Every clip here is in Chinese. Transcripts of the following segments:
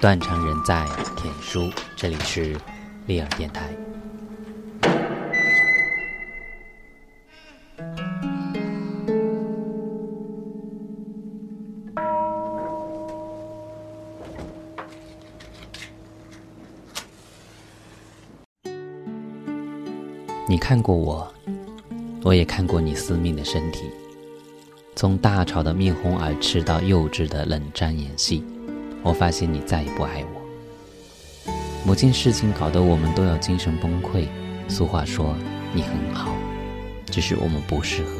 断肠人在天书，这里是利尔电台。你看过我，我也看过你私密的身体，从大吵的面红耳赤到幼稚的冷战演戏。我发现你再也不爱我。某件事情搞得我们都要精神崩溃。俗话说，你很好，只是我们不适合。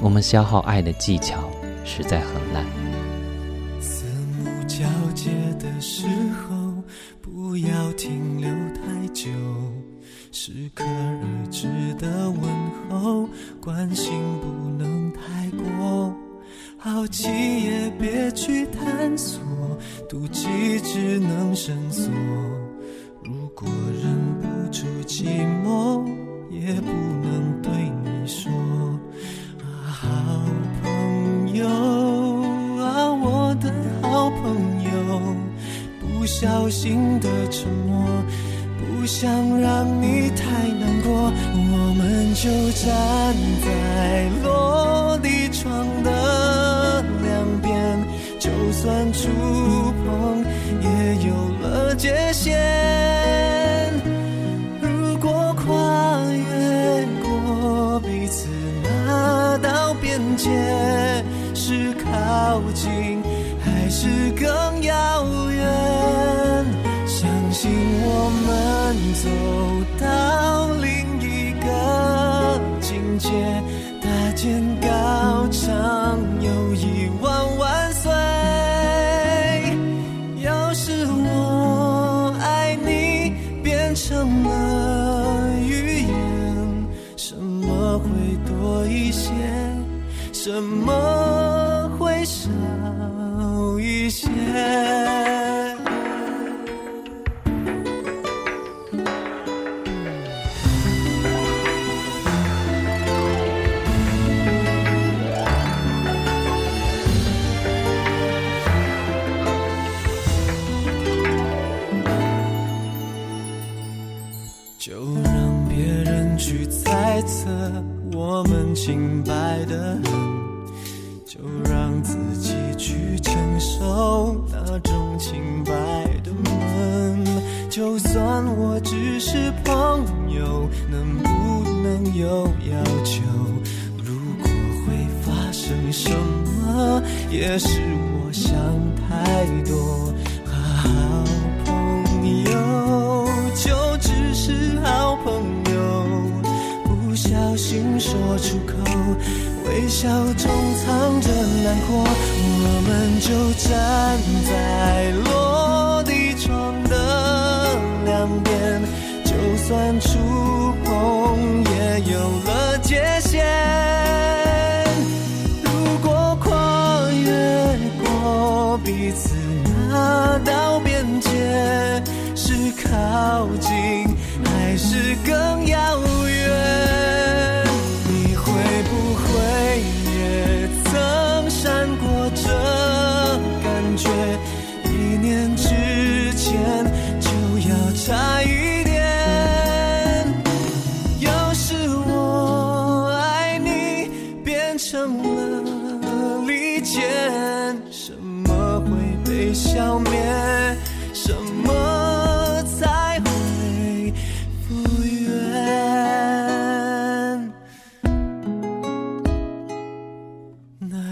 我们消耗爱的技巧实在很烂。四目交接的时候，不要停留太久。适可而止的问候，关心。好奇也别去探索，妒忌只能深锁。如果忍不住寂寞，也不能对你说。啊，好朋友啊，我的好朋友，不小心的沉默，不想让你太难过，我们就站在落地窗。算触碰，也有了界限。如果跨越过彼此那道边界，是靠近还是更遥远？相信我们走到另一个境界，搭建些？有要求？如果会发生什么，也是我想太多。好朋友，就只是好朋友。不小心说出口，微笑中藏着难过。我们就站在落地窗的两边，就算出有了界限，如果跨越过彼此那道边界，是靠近还是更遥远？你会不会也曾闪过这感觉，一念之前就要拆。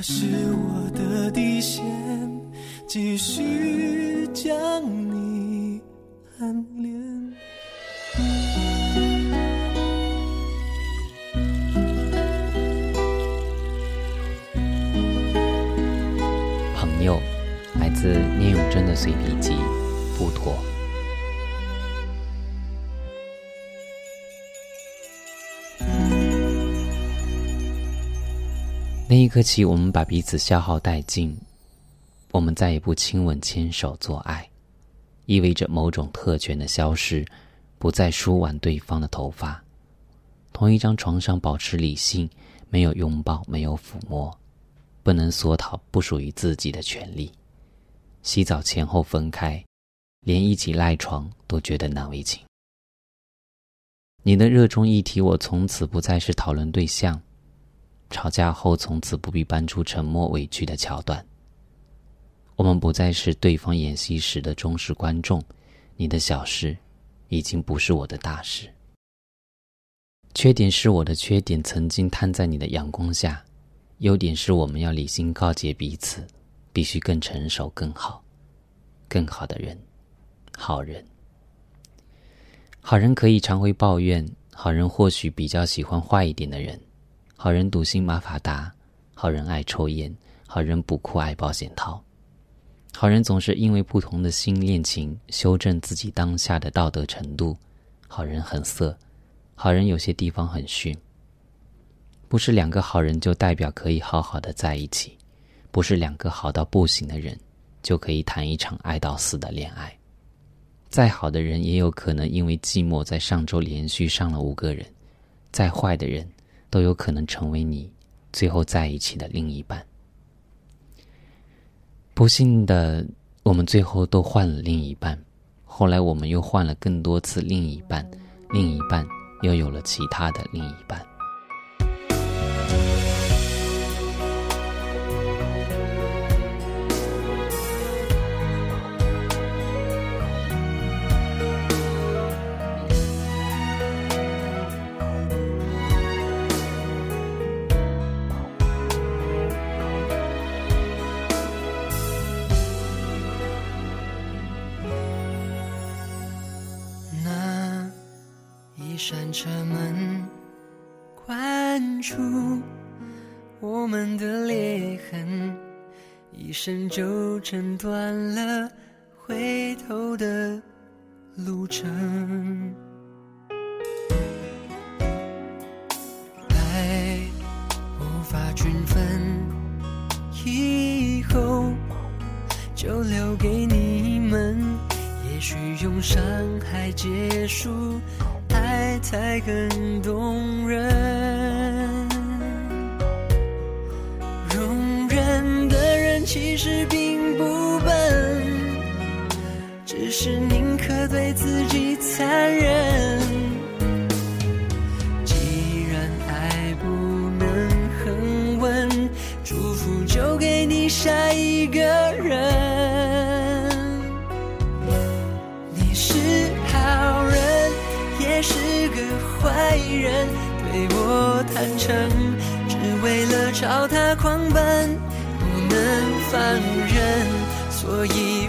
是我的底线，继续将你暗恋。朋友，来自聂永贞的随笔集《不妥》。那一刻起，我们把彼此消耗殆尽。我们再也不亲吻、牵手、做爱，意味着某种特权的消失，不再梳挽对方的头发，同一张床上保持理性，没有拥抱，没有抚摸，不能索讨不属于自己的权利。洗澡前后分开，连一起赖床都觉得难为情。你的热衷议题，我从此不再是讨论对象；吵架后，从此不必搬出沉默委屈的桥段。我们不再是对方演戏时的忠实观众，你的小事已经不是我的大事。缺点是我的缺点，曾经摊在你的阳光下；优点是我们要理性告诫彼此。必须更成熟、更好、更好的人，好人。好人可以常会抱怨，好人或许比较喜欢坏一点的人。好人笃信马法达，好人爱抽烟，好人不酷爱保险套。好人总是因为不同的新恋情修正自己当下的道德程度。好人很色，好人有些地方很逊。不是两个好人就代表可以好好的在一起。不是两个好到不行的人，就可以谈一场爱到死的恋爱。再好的人，也有可能因为寂寞，在上周连续上了五个人。再坏的人，都有可能成为你最后在一起的另一半。不幸的，我们最后都换了另一半。后来，我们又换了更多次另一半，另一半又有了其他的另一半。一扇车门关住我们的裂痕，一生就挣断了回头的路程。爱无法均分，以后就留给你们。也许用伤害结束。才更动人，容忍的人其实并朝他狂奔，不能放任，所以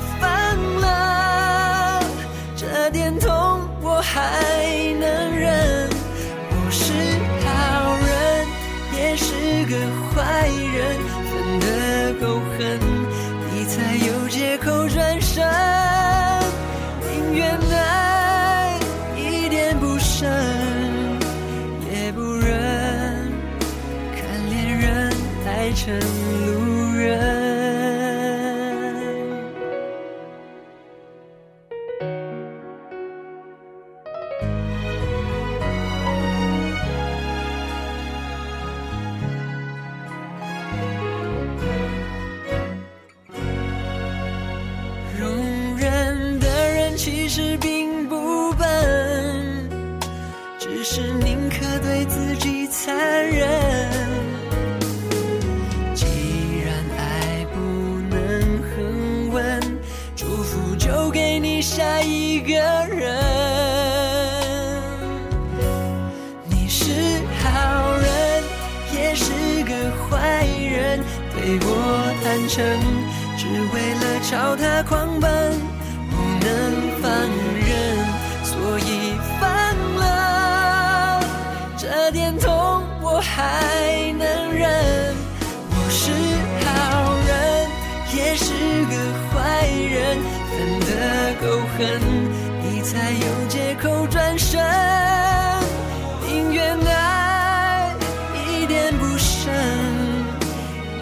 狂奔，不能放任，所以放了。这点痛我还能忍，我是好人，也是个坏人。分得够狠，你才有借口转身。宁愿爱一点不剩，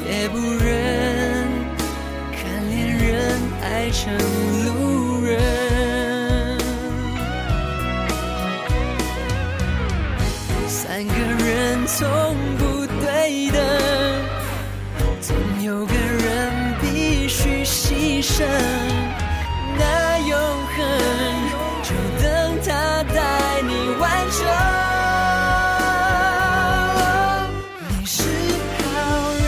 也不忍爱成路人。三个人从不对等，总有个人必须牺牲。那永恒就等他带你完成。你是好人，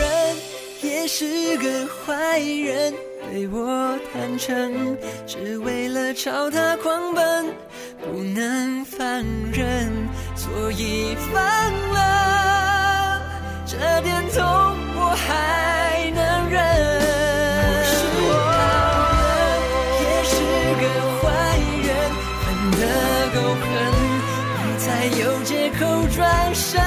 也是个坏人，对我坦诚，只为了朝他狂奔，不能放任，所以放了这点痛，我还能忍。是好人，也是个坏人，分得够狠，你才有借口转身。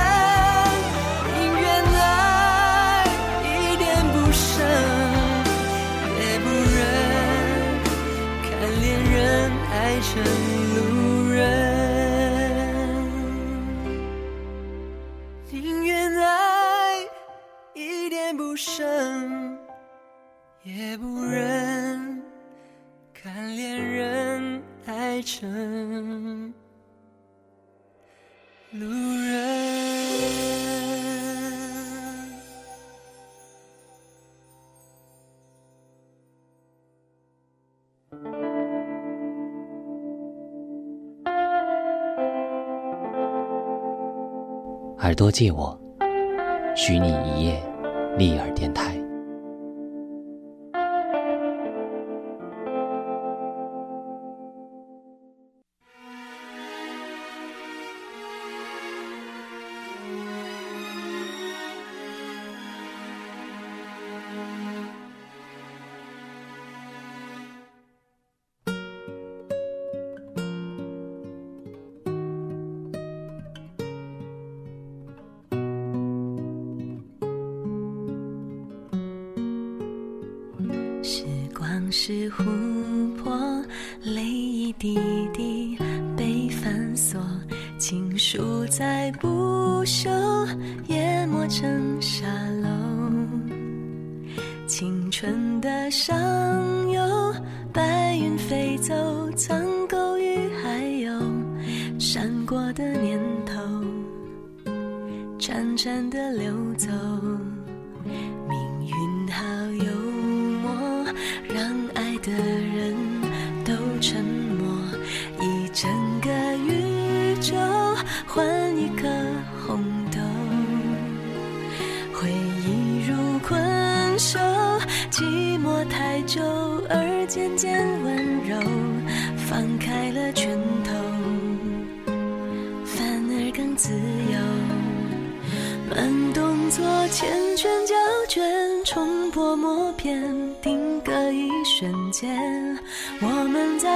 耳朵借我，许你一夜立耳电台。是琥珀，泪一滴滴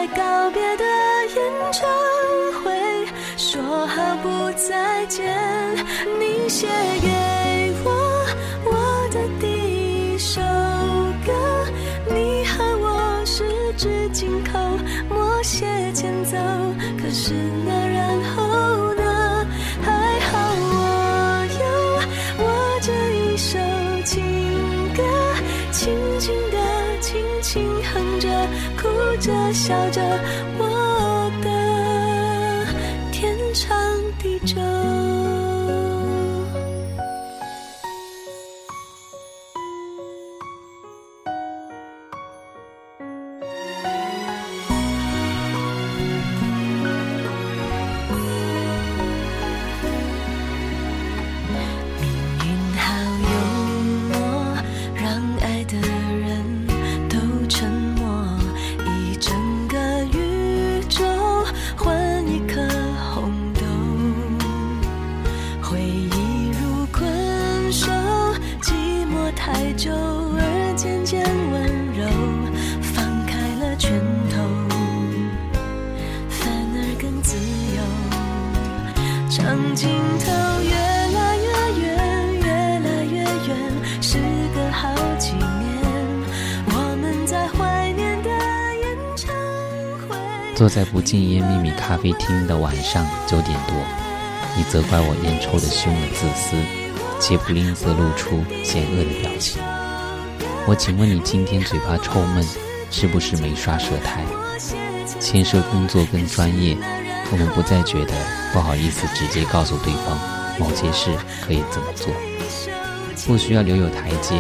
在告别的演唱会，说好不再见。你写给我我的第一首歌，你和我十指紧扣，默写前奏。可是着，笑着，我长镜头越来越远，越来越远，时隔好几年，我们在怀念的演唱会。坐在不禁烟秘密咖啡厅的晚上九点多，你责怪我烟抽的凶而自私，且不吝啬露出险恶的表情。我请问你今天嘴巴臭闷，是不是没刷舌苔？牵涉工作跟专业，我们不再觉得不好意思直接告诉对方某些事可以怎么做，不需要留有台阶，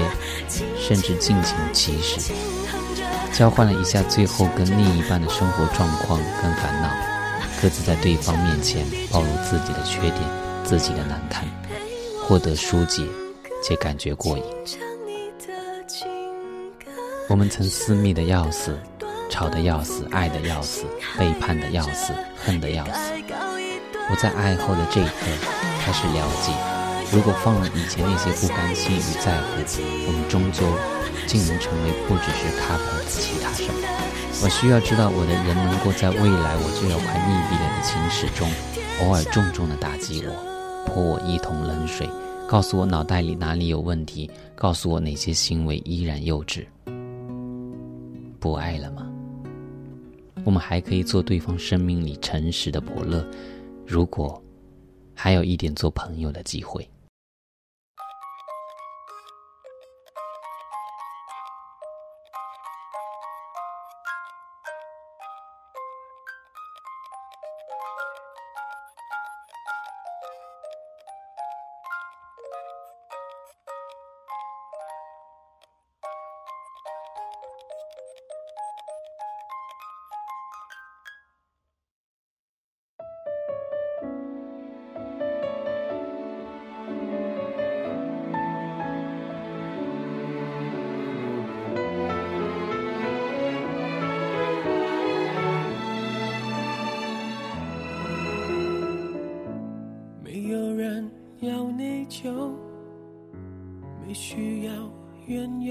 甚至尽情其实。交换了一下最后跟另一半的生活状况跟烦恼，各自在对方面前暴露自己的缺点、自己的难堪，获得疏解且感觉过瘾。我们曾私密的要死，吵得要死，爱的要死，背叛的要死，恨的要死。我在爱后的这一刻开始了解，如果放了以前那些不甘心与在乎，我们终究竟能成为不只是 couple 的其他什么。我需要知道我的人能够在未来我就要快溺毙了的情史中，偶尔重重的打击我，泼我一桶冷水，告诉我脑袋里哪里有问题，告诉我哪些行为依然幼稚。不爱了吗？我们还可以做对方生命里诚实的伯乐，如果还有一点做朋友的机会。需要原谅，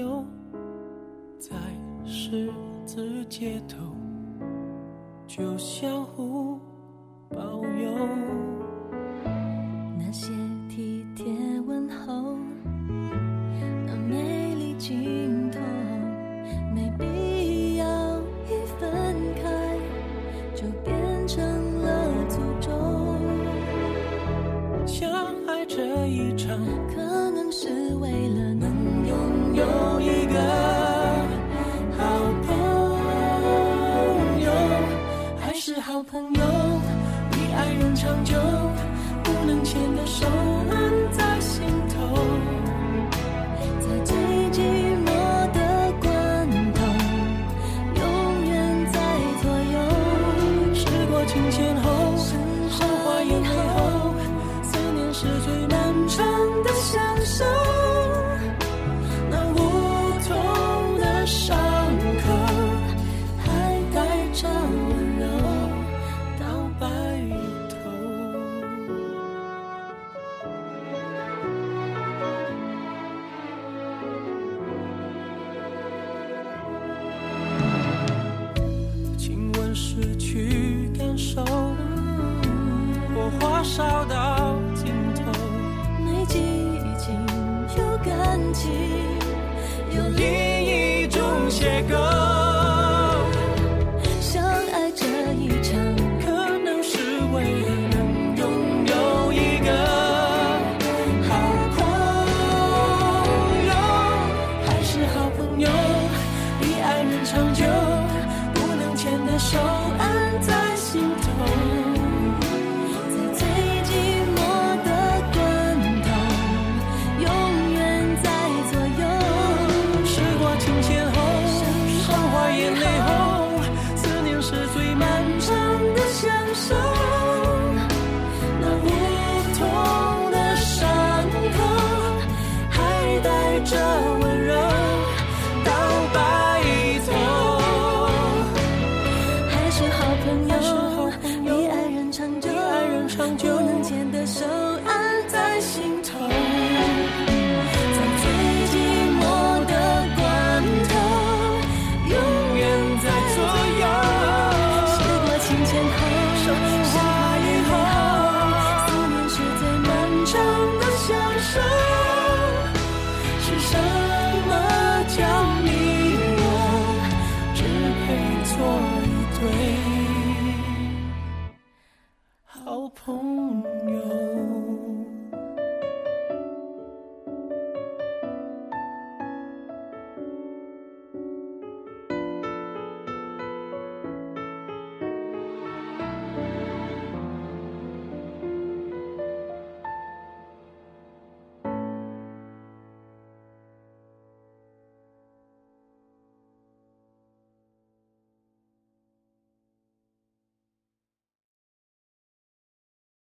有另一种写歌。